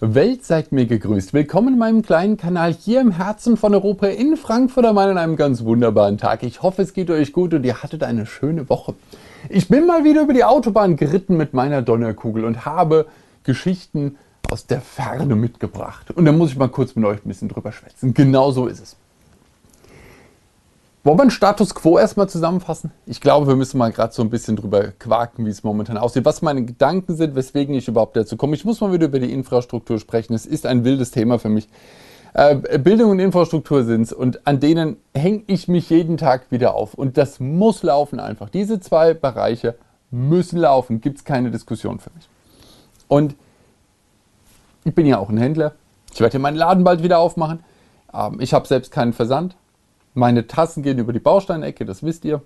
Welt seid mir gegrüßt. Willkommen in meinem kleinen Kanal hier im Herzen von Europa in Frankfurt am Main an einem ganz wunderbaren Tag. Ich hoffe, es geht euch gut und ihr hattet eine schöne Woche. Ich bin mal wieder über die Autobahn geritten mit meiner Donnerkugel und habe Geschichten aus der Ferne mitgebracht. Und da muss ich mal kurz mit euch ein bisschen drüber schwätzen. Genau so ist es. Wollen wir den Status Quo erstmal zusammenfassen? Ich glaube, wir müssen mal gerade so ein bisschen drüber quaken, wie es momentan aussieht, was meine Gedanken sind, weswegen ich überhaupt dazu komme. Ich muss mal wieder über die Infrastruktur sprechen. Es ist ein wildes Thema für mich. Äh, Bildung und Infrastruktur sind es und an denen hänge ich mich jeden Tag wieder auf. Und das muss laufen einfach. Diese zwei Bereiche müssen laufen. Gibt es keine Diskussion für mich. Und ich bin ja auch ein Händler. Ich werde hier meinen Laden bald wieder aufmachen. Ähm, ich habe selbst keinen Versand. Meine Tassen gehen über die Bausteinecke, das wisst ihr.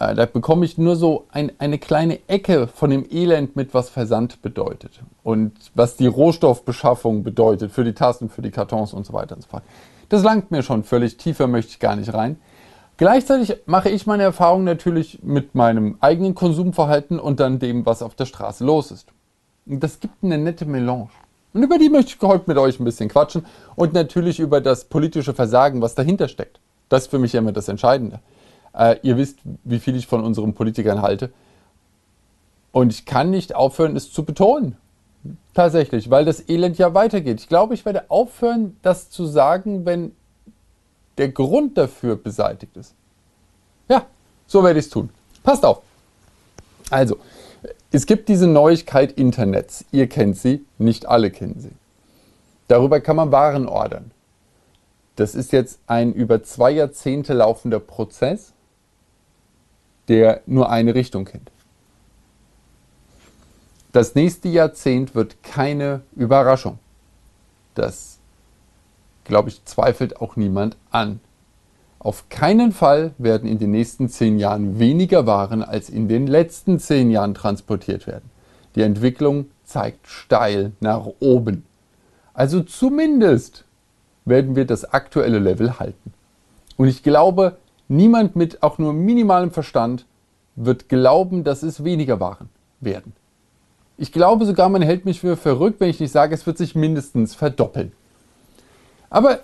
Äh, da bekomme ich nur so ein, eine kleine Ecke von dem Elend mit, was Versand bedeutet. Und was die Rohstoffbeschaffung bedeutet für die Tassen, für die Kartons und so weiter und so fort. Das langt mir schon völlig. Tiefer möchte ich gar nicht rein. Gleichzeitig mache ich meine Erfahrungen natürlich mit meinem eigenen Konsumverhalten und dann dem, was auf der Straße los ist. Und das gibt eine nette Melange. Und über die möchte ich heute mit euch ein bisschen quatschen und natürlich über das politische Versagen, was dahinter steckt. Das ist für mich immer das Entscheidende. Äh, ihr wisst, wie viel ich von unseren Politikern halte. Und ich kann nicht aufhören, es zu betonen. Tatsächlich, weil das Elend ja weitergeht. Ich glaube, ich werde aufhören, das zu sagen, wenn der Grund dafür beseitigt ist. Ja, so werde ich es tun. Passt auf. Also, es gibt diese Neuigkeit Internets. Ihr kennt sie, nicht alle kennen sie. Darüber kann man Waren ordern. Das ist jetzt ein über zwei Jahrzehnte laufender Prozess, der nur eine Richtung kennt. Das nächste Jahrzehnt wird keine Überraschung. Das, glaube ich, zweifelt auch niemand an. Auf keinen Fall werden in den nächsten zehn Jahren weniger Waren als in den letzten zehn Jahren transportiert werden. Die Entwicklung zeigt steil nach oben. Also zumindest werden wir das aktuelle Level halten. Und ich glaube, niemand mit auch nur minimalem Verstand wird glauben, dass es weniger Waren werden. Ich glaube sogar, man hält mich für verrückt, wenn ich nicht sage, es wird sich mindestens verdoppeln. Aber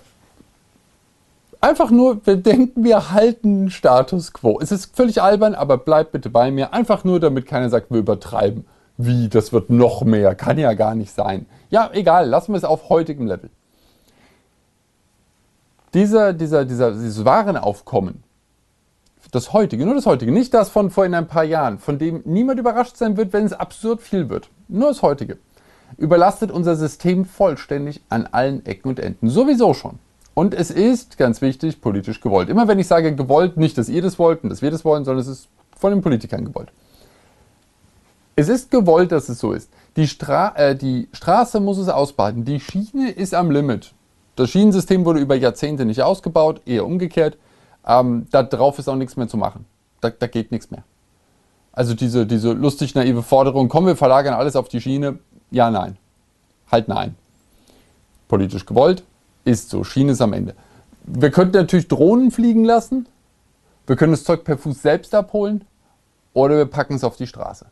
Einfach nur, wir denken, wir halten Status quo. Es ist völlig albern, aber bleibt bitte bei mir. Einfach nur, damit keiner sagt, wir übertreiben. Wie, das wird noch mehr. Kann ja gar nicht sein. Ja, egal, lassen wir es auf heutigem Level. Dieser, dieser, dieser, dieses Warenaufkommen, das heutige, nur das heutige, nicht das von vor in ein paar Jahren, von dem niemand überrascht sein wird, wenn es absurd viel wird. Nur das heutige. Überlastet unser System vollständig an allen Ecken und Enden. Sowieso schon. Und es ist, ganz wichtig, politisch gewollt. Immer wenn ich sage gewollt, nicht, dass ihr das wollt und dass wir das wollen, sondern es ist von den Politikern gewollt. Es ist gewollt, dass es so ist. Die, Stra äh, die Straße muss es ausbaden. Die Schiene ist am Limit. Das Schienensystem wurde über Jahrzehnte nicht ausgebaut, eher umgekehrt. Ähm, Darauf ist auch nichts mehr zu machen. Da, da geht nichts mehr. Also diese, diese lustig naive Forderung, komm, wir verlagern alles auf die Schiene. Ja, nein. Halt nein. Politisch gewollt, ist so, Schiene ist am Ende. Wir könnten natürlich Drohnen fliegen lassen. Wir können das Zeug per Fuß selbst abholen. Oder wir packen es auf die Straße.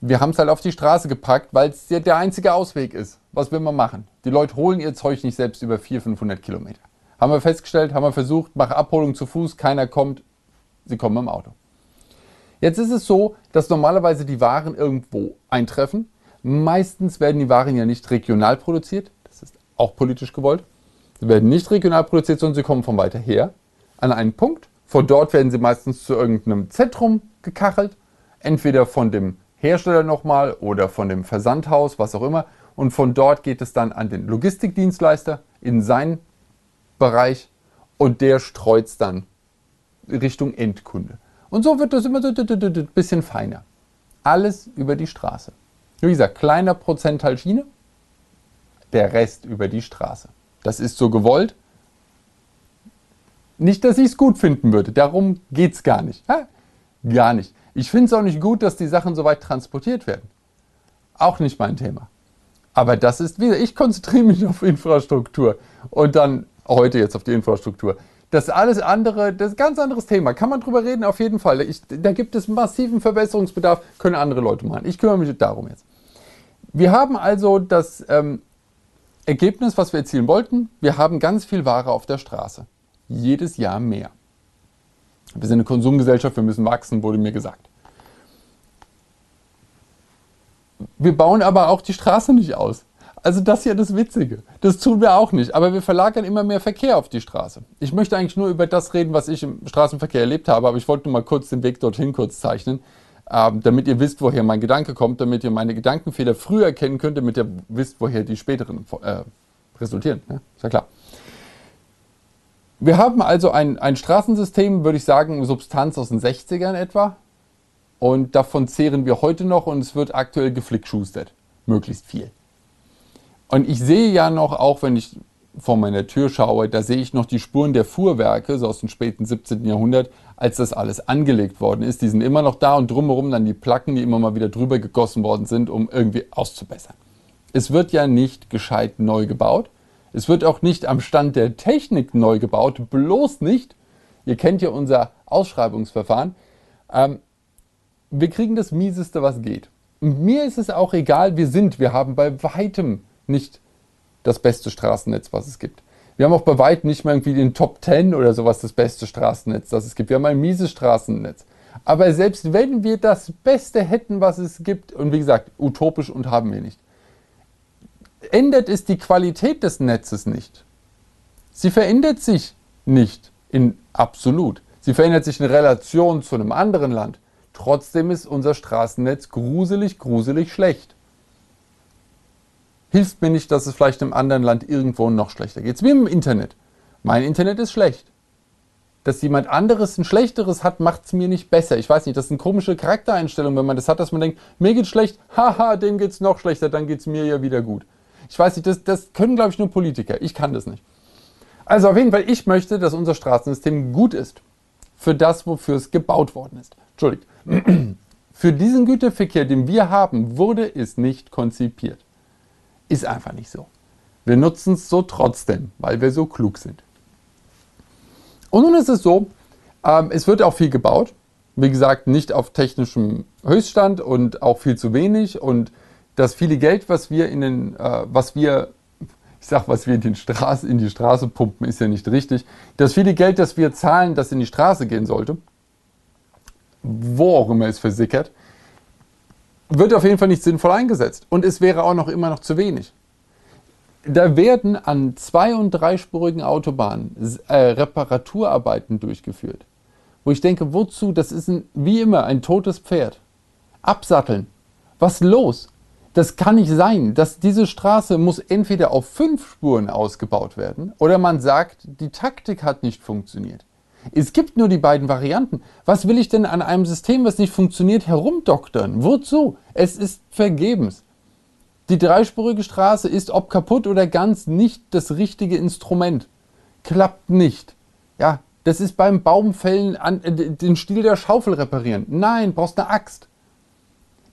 Wir haben es halt auf die Straße gepackt, weil es ja der einzige Ausweg ist. Was will man machen? Die Leute holen ihr Zeug nicht selbst über 400, 500 Kilometer. Haben wir festgestellt, haben wir versucht, mach Abholung zu Fuß, keiner kommt, sie kommen im Auto. Jetzt ist es so, dass normalerweise die Waren irgendwo eintreffen. Meistens werden die Waren ja nicht regional produziert, auch politisch gewollt. Sie werden nicht regional produziert, sondern sie kommen von weiter her an einen Punkt. Von dort werden sie meistens zu irgendeinem Zentrum gekachelt, entweder von dem Hersteller nochmal oder von dem Versandhaus, was auch immer. Und von dort geht es dann an den Logistikdienstleister in seinen Bereich und der streut es dann Richtung Endkunde. Und so wird das immer so ein bisschen feiner. Alles über die Straße. Wie gesagt, kleiner Prozentteil Schiene, der Rest über die Straße. Das ist so gewollt. Nicht, dass ich es gut finden würde, darum geht es gar nicht. Ja, gar nicht. Ich finde es auch nicht gut, dass die Sachen so weit transportiert werden. Auch nicht mein Thema. Aber das ist wieder, ich konzentriere mich auf Infrastruktur und dann heute jetzt auf die Infrastruktur. Das alles andere, das ist ein ganz anderes Thema. Kann man drüber reden? Auf jeden Fall. Ich, da gibt es massiven Verbesserungsbedarf, können andere Leute machen. Ich kümmere mich darum jetzt Wir haben also das ähm, Ergebnis, was wir erzielen wollten. Wir haben ganz viel Ware auf der Straße. Jedes Jahr mehr. Wir sind eine Konsumgesellschaft, wir müssen wachsen, wurde mir gesagt. Wir bauen aber auch die Straße nicht aus. Also das hier das Witzige. Das tun wir auch nicht. Aber wir verlagern immer mehr Verkehr auf die Straße. Ich möchte eigentlich nur über das reden, was ich im Straßenverkehr erlebt habe. Aber ich wollte nur mal kurz den Weg dorthin kurz zeichnen, damit ihr wisst, woher mein Gedanke kommt, damit ihr meine Gedankenfehler früher erkennen könnt, damit ihr wisst, woher die späteren äh, resultieren. Ja, ist ja klar. Wir haben also ein, ein Straßensystem, würde ich sagen, Substanz aus den 60ern etwa. Und davon zehren wir heute noch und es wird aktuell geflickschustert. Möglichst viel. Und ich sehe ja noch, auch wenn ich vor meiner Tür schaue, da sehe ich noch die Spuren der Fuhrwerke, so aus dem späten 17. Jahrhundert, als das alles angelegt worden ist. Die sind immer noch da und drumherum dann die Placken, die immer mal wieder drüber gegossen worden sind, um irgendwie auszubessern. Es wird ja nicht gescheit neu gebaut. Es wird auch nicht am Stand der Technik neu gebaut, bloß nicht. Ihr kennt ja unser Ausschreibungsverfahren. Ähm, wir kriegen das Mieseste, was geht. Und mir ist es auch egal, wir sind, wir haben bei weitem nicht das beste Straßennetz, was es gibt. Wir haben auch bei weitem nicht mal irgendwie den Top 10 oder sowas das beste Straßennetz, das es gibt. Wir haben ein mieses Straßennetz. Aber selbst wenn wir das Beste hätten, was es gibt, und wie gesagt, utopisch und haben wir nicht, ändert es die Qualität des Netzes nicht. Sie verändert sich nicht in absolut. Sie verändert sich in Relation zu einem anderen Land. Trotzdem ist unser Straßennetz gruselig, gruselig schlecht hilft mir nicht, dass es vielleicht im anderen Land irgendwo noch schlechter geht. Wie im Internet. Mein Internet ist schlecht. Dass jemand anderes ein schlechteres hat, macht es mir nicht besser. Ich weiß nicht, das ist eine komische Charaktereinstellung, wenn man das hat, dass man denkt, mir geht's schlecht, haha, dem geht's noch schlechter, dann geht's mir ja wieder gut. Ich weiß nicht, das, das können, glaube ich, nur Politiker. Ich kann das nicht. Also auf jeden Fall, ich möchte, dass unser Straßensystem gut ist. Für das, wofür es gebaut worden ist. Entschuldigt. Für diesen Güterverkehr, den wir haben, wurde es nicht konzipiert. Ist einfach nicht so. Wir nutzen es so trotzdem, weil wir so klug sind. Und nun ist es so, ähm, es wird auch viel gebaut. Wie gesagt, nicht auf technischem Höchststand und auch viel zu wenig. Und das viele Geld, was wir in den, äh, was wir, ich sag, was wir in, den Straße, in die Straße pumpen, ist ja nicht richtig. Das viele Geld, das wir zahlen, das in die Straße gehen sollte, wo auch immer es versickert, wird auf jeden Fall nicht sinnvoll eingesetzt. Und es wäre auch noch immer noch zu wenig. Da werden an zwei- und dreispurigen Autobahnen äh, Reparaturarbeiten durchgeführt. Wo ich denke, wozu? Das ist ein, wie immer ein totes Pferd. Absatteln. Was los? Das kann nicht sein. dass diese Straße muss entweder auf fünf Spuren ausgebaut werden oder man sagt, die Taktik hat nicht funktioniert. Es gibt nur die beiden Varianten. Was will ich denn an einem System, was nicht funktioniert, herumdoktern? Wozu? Es ist vergebens. Die dreispurige Straße ist, ob kaputt oder ganz, nicht das richtige Instrument. Klappt nicht. Ja, das ist beim Baumfällen an, äh, den Stiel der Schaufel reparieren. Nein, brauchst eine Axt.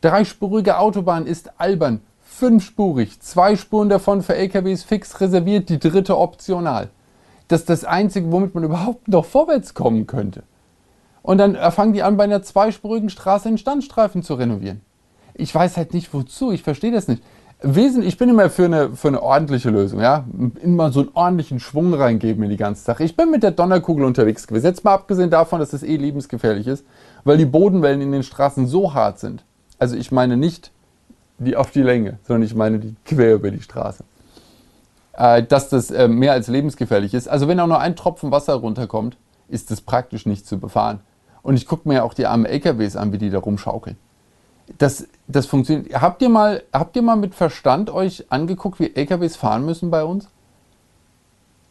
Dreispurige Autobahn ist albern. Fünfspurig, zwei Spuren davon für LKWs fix reserviert, die dritte optional das das Einzige, womit man überhaupt noch vorwärts kommen könnte. Und dann fangen die an, bei einer zweispurigen Straße einen Standstreifen zu renovieren. Ich weiß halt nicht wozu, ich verstehe das nicht. Wesen, ich bin immer für eine, für eine ordentliche Lösung, ja. Immer so einen ordentlichen Schwung reingeben in die ganze Sache. Ich bin mit der Donnerkugel unterwegs gewesen. Jetzt mal abgesehen davon, dass es eh lebensgefährlich ist, weil die Bodenwellen in den Straßen so hart sind. Also ich meine nicht die auf die Länge, sondern ich meine die quer über die Straße äh, dass das äh, mehr als lebensgefährlich ist. Also wenn auch nur ein Tropfen Wasser runterkommt, ist das praktisch nicht zu befahren. Und ich gucke mir ja auch die armen LKWs an, wie die da rumschaukeln. Das, das funktioniert. Habt ihr, mal, habt ihr mal mit Verstand euch angeguckt, wie LKWs fahren müssen bei uns?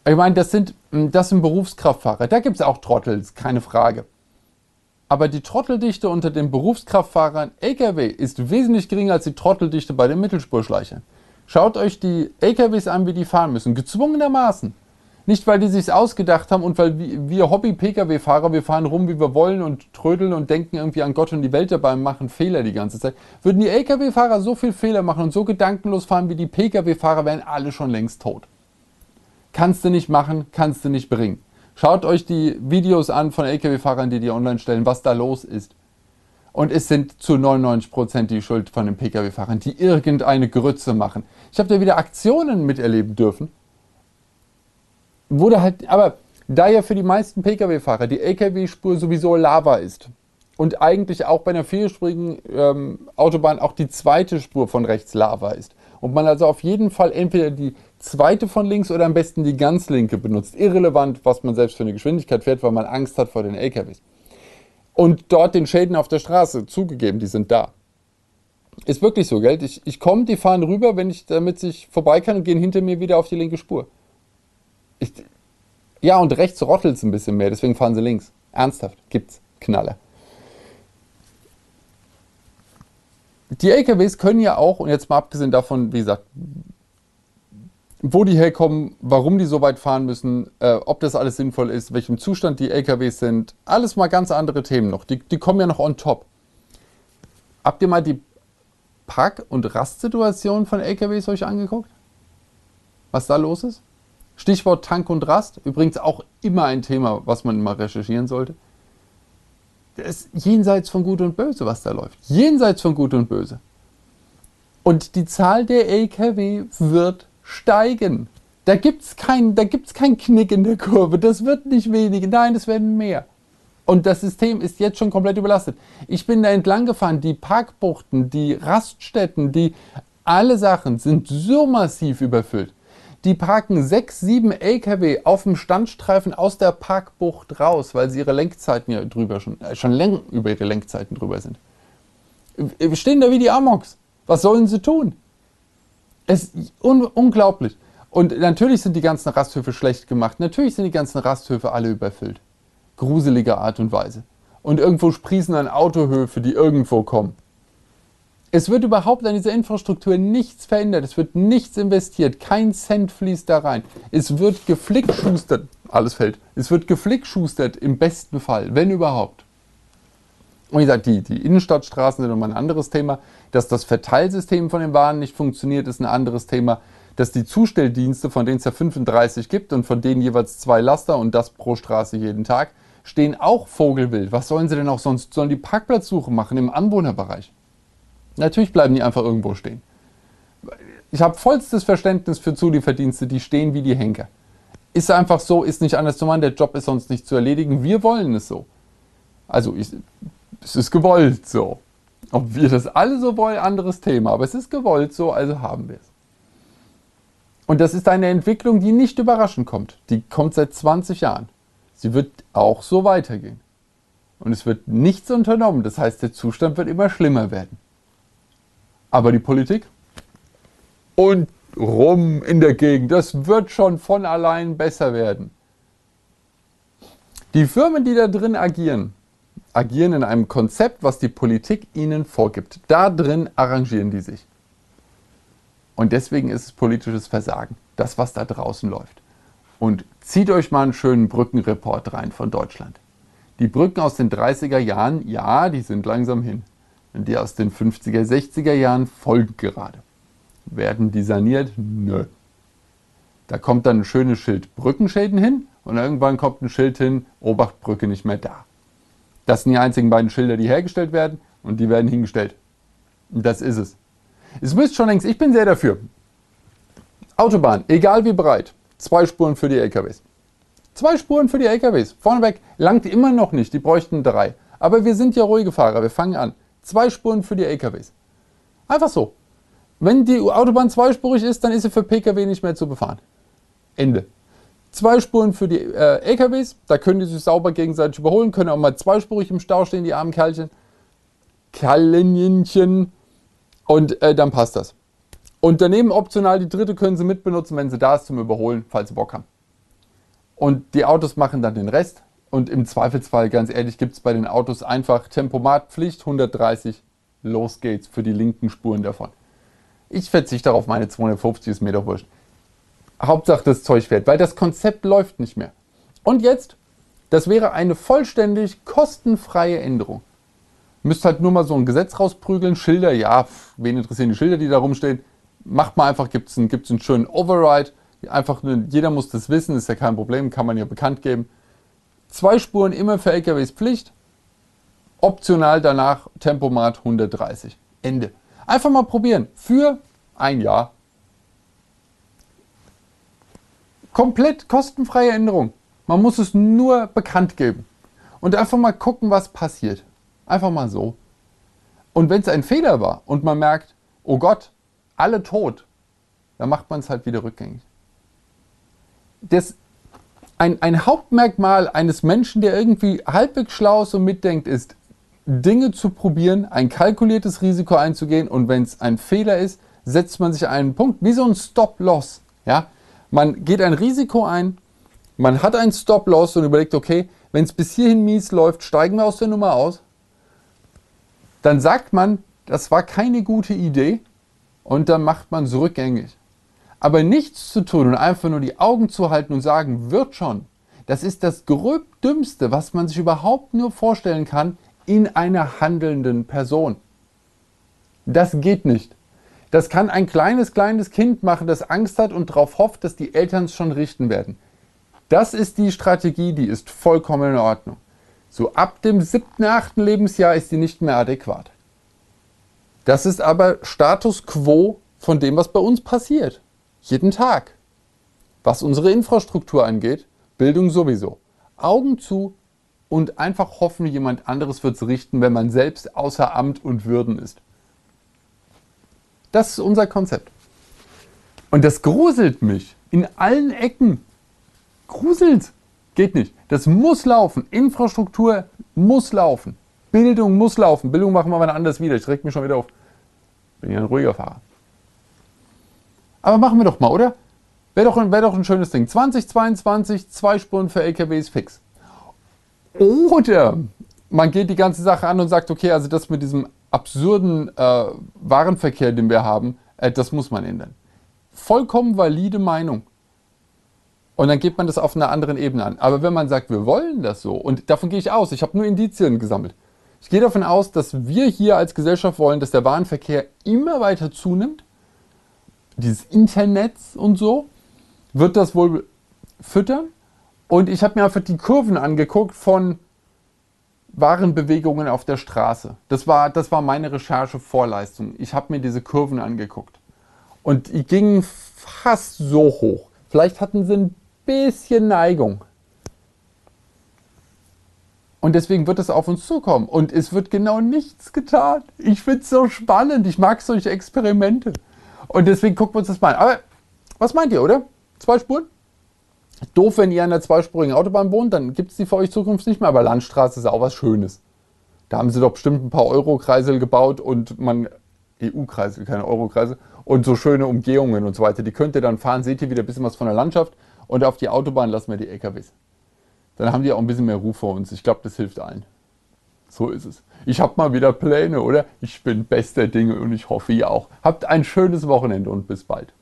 Ich meine, das sind, hm, das sind Berufskraftfahrer. Da gibt es auch Trottels, keine Frage. Aber die Trotteldichte unter den Berufskraftfahrern LKW ist wesentlich geringer als die Trotteldichte bei den Mittelspurschleichern. Schaut euch die LKWs an, wie die fahren müssen. Gezwungenermaßen. Nicht, weil die sich ausgedacht haben und weil wir Hobby-Pkw-Fahrer, wir fahren rum, wie wir wollen und trödeln und denken irgendwie an Gott und die Welt dabei und machen Fehler die ganze Zeit. Würden die Lkw-Fahrer so viel Fehler machen und so gedankenlos fahren wie die Pkw-Fahrer, wären alle schon längst tot. Kannst du nicht machen, kannst du nicht bringen. Schaut euch die Videos an von Lkw-Fahrern, die die online stellen, was da los ist. Und es sind zu 99 Prozent die Schuld von den Pkw-Fahrern, die irgendeine Grütze machen. Ich habe da wieder Aktionen miterleben dürfen. Wurde halt, aber da ja für die meisten Pkw-Fahrer die Lkw-Spur sowieso Lava ist und eigentlich auch bei einer vierspurigen ähm, Autobahn auch die zweite Spur von rechts Lava ist und man also auf jeden Fall entweder die zweite von links oder am besten die ganz linke benutzt, irrelevant, was man selbst für eine Geschwindigkeit fährt, weil man Angst hat vor den LKWs. Und dort den Schäden auf der Straße zugegeben, die sind da. Ist wirklich so, gell? Ich, ich komme, die fahren rüber, wenn ich damit sich vorbei kann und gehen hinter mir wieder auf die linke Spur. Ich, ja, und rechts rottelt es ein bisschen mehr, deswegen fahren sie links. Ernsthaft, gibt's Knaller. Die LKWs können ja auch, und jetzt mal abgesehen davon, wie gesagt, wo die herkommen, warum die so weit fahren müssen, äh, ob das alles sinnvoll ist, welchem Zustand die LKWs sind, alles mal ganz andere Themen noch. Die, die kommen ja noch on top. Habt ihr mal die Park- und Rastsituation von LKWs euch angeguckt? Was da los ist? Stichwort Tank und Rast, übrigens auch immer ein Thema, was man immer recherchieren sollte. Das ist jenseits von Gut und Böse, was da läuft. Jenseits von Gut und Böse. Und die Zahl der Lkw wird steigen. Da gibt es keinen kein Knick in der Kurve. Das wird nicht weniger. Nein, es werden mehr. Und das System ist jetzt schon komplett überlastet. Ich bin da entlang gefahren. Die Parkbuchten, die Raststätten, die alle Sachen sind so massiv überfüllt. Die parken sechs, sieben LKW auf dem Standstreifen aus der Parkbucht raus, weil sie ihre Lenkzeiten ja drüber schon, äh, schon länger über ihre Lenkzeiten drüber sind. Wir stehen da wie die Amoks. Was sollen sie tun? Es ist un unglaublich. Und natürlich sind die ganzen Rasthöfe schlecht gemacht. Natürlich sind die ganzen Rasthöfe alle überfüllt. Gruselige Art und Weise. Und irgendwo sprießen dann Autohöfe, die irgendwo kommen. Es wird überhaupt an dieser Infrastruktur nichts verändert, es wird nichts investiert, kein Cent fließt da rein. Es wird geflickschustert, alles fällt, es wird geflickschustert im besten Fall, wenn überhaupt. Und wie gesagt, die, die Innenstadtstraßen sind nochmal ein anderes Thema. Dass das Verteilsystem von den Waren nicht funktioniert, ist ein anderes Thema. Dass die Zustelldienste, von denen es ja 35 gibt und von denen jeweils zwei Laster und das pro Straße jeden Tag, stehen auch vogelwild. Was sollen sie denn auch sonst? Sollen die Parkplatzsuche machen im Anwohnerbereich? Natürlich bleiben die einfach irgendwo stehen. Ich habe vollstes Verständnis für Zulieferdienste, die stehen wie die Henker. Ist einfach so, ist nicht anders zu machen, der Job ist sonst nicht zu erledigen. Wir wollen es so. Also ich, es ist gewollt so. Ob wir das alle so wollen, anderes Thema. Aber es ist gewollt so, also haben wir es. Und das ist eine Entwicklung, die nicht überraschend kommt. Die kommt seit 20 Jahren. Sie wird auch so weitergehen. Und es wird nichts unternommen. Das heißt, der Zustand wird immer schlimmer werden. Aber die Politik und rum in der Gegend, das wird schon von allein besser werden. Die Firmen, die da drin agieren, agieren in einem Konzept, was die Politik ihnen vorgibt. Da drin arrangieren die sich. Und deswegen ist es politisches Versagen, das, was da draußen läuft. Und zieht euch mal einen schönen Brückenreport rein von Deutschland. Die Brücken aus den 30er Jahren, ja, die sind langsam hin die aus den 50er, 60er Jahren folgen gerade. Werden die saniert? Nö. Da kommt dann ein schönes Schild Brückenschäden hin und irgendwann kommt ein Schild hin, Obachtbrücke nicht mehr da. Das sind die einzigen beiden Schilder, die hergestellt werden und die werden hingestellt. Und das ist es. Es müsste schon längst, ich bin sehr dafür. Autobahn, egal wie breit, zwei Spuren für die LKWs. Zwei Spuren für die LKWs. Vorneweg langt immer noch nicht, die bräuchten drei. Aber wir sind ja ruhige Fahrer, wir fangen an. Zwei Spuren für die LKWs. Einfach so. Wenn die Autobahn zweispurig ist, dann ist sie für Pkw nicht mehr zu befahren. Ende. Zwei Spuren für die äh, LKWs, da können die sich sauber gegenseitig überholen, können auch mal zweispurig im Stau stehen, die armen Kerlchen. Kerlenchen. Und äh, dann passt das. Und daneben optional die dritte können sie mitbenutzen, wenn sie da ist zum Überholen, falls sie Bock haben. Und die Autos machen dann den Rest. Und im Zweifelsfall, ganz ehrlich, gibt es bei den Autos einfach Tempomatpflicht 130. Los geht's für die linken Spuren davon. Ich verzichte darauf, meine 250 ist mir doch wurscht. Hauptsache das Zeug fährt, weil das Konzept läuft nicht mehr. Und jetzt, das wäre eine vollständig kostenfreie Änderung. Müsst halt nur mal so ein Gesetz rausprügeln, Schilder, ja, wen interessieren die Schilder, die da rumstehen? Macht mal einfach, gibt es einen, gibt's einen schönen Override. Einfach, jeder muss das wissen, ist ja kein Problem, kann man ja bekannt geben. Zwei Spuren immer für LKWs Pflicht. Optional danach Tempomat 130. Ende. Einfach mal probieren. Für ein Jahr. Komplett kostenfreie Änderung. Man muss es nur bekannt geben. Und einfach mal gucken, was passiert. Einfach mal so. Und wenn es ein Fehler war und man merkt, oh Gott, alle tot, dann macht man es halt wieder rückgängig. Das, ein, ein Hauptmerkmal eines Menschen, der irgendwie halbwegs schlau ist und mitdenkt, ist, Dinge zu probieren, ein kalkuliertes Risiko einzugehen und wenn es ein Fehler ist, setzt man sich einen Punkt, wie so ein Stop-Loss. Ja? Man geht ein Risiko ein, man hat einen Stop-Loss und überlegt, okay, wenn es bis hierhin mies läuft, steigen wir aus der Nummer aus. Dann sagt man, das war keine gute Idee und dann macht man es rückgängig. Aber nichts zu tun und einfach nur die Augen zu halten und sagen, wird schon, das ist das gröbdümmste, was man sich überhaupt nur vorstellen kann in einer handelnden Person. Das geht nicht. Das kann ein kleines, kleines Kind machen, das Angst hat und darauf hofft, dass die Eltern es schon richten werden. Das ist die Strategie, die ist vollkommen in Ordnung. So ab dem siebten, achten Lebensjahr ist die nicht mehr adäquat. Das ist aber Status quo von dem, was bei uns passiert. Jeden Tag. Was unsere Infrastruktur angeht, Bildung sowieso. Augen zu, und einfach hoffen, jemand anderes wird es richten, wenn man selbst außer Amt und Würden ist. Das ist unser Konzept. Und das gruselt mich in allen Ecken. Gruselt. Geht nicht. Das muss laufen. Infrastruktur muss laufen. Bildung muss laufen. Bildung machen wir mal anders wieder. Ich reg mich schon wieder auf. Bin ja ein ruhiger Fahrer. Aber machen wir doch mal, oder? Wäre doch, wär doch ein schönes Ding. 2022, zwei Spuren für LKWs fix. Oder man geht die ganze Sache an und sagt, okay, also das mit diesem absurden äh, Warenverkehr, den wir haben, äh, das muss man ändern. Vollkommen valide Meinung. Und dann geht man das auf einer anderen Ebene an. Aber wenn man sagt, wir wollen das so, und davon gehe ich aus, ich habe nur Indizien gesammelt. Ich gehe davon aus, dass wir hier als Gesellschaft wollen, dass der Warenverkehr immer weiter zunimmt. Dieses Internet und so wird das wohl füttern. Und ich habe mir einfach die Kurven angeguckt von Warenbewegungen auf der Straße. Das war, das war meine Recherche-Vorleistung. Ich habe mir diese Kurven angeguckt. Und die gingen fast so hoch. Vielleicht hatten sie ein bisschen Neigung. Und deswegen wird es auf uns zukommen. Und es wird genau nichts getan. Ich finde es so spannend. Ich mag solche Experimente. Und deswegen gucken wir uns das mal an. Aber was meint ihr, oder? Zwei Spuren? Doof, wenn ihr an der zweispurigen Autobahn wohnt, dann gibt es die für euch zukünftig nicht mehr, aber Landstraße ist auch was Schönes. Da haben sie doch bestimmt ein paar Euro-Kreisel gebaut und man, EU-Kreisel, keine Euro-Kreisel, und so schöne Umgehungen und so weiter. Die könnt ihr dann fahren, seht ihr wieder ein bisschen was von der Landschaft und auf die Autobahn lassen wir die LKWs. Dann haben die auch ein bisschen mehr Ruf vor uns. Ich glaube, das hilft allen. So ist es. Ich habe mal wieder Pläne, oder? Ich bin bester Dinge und ich hoffe, ihr auch. Habt ein schönes Wochenende und bis bald.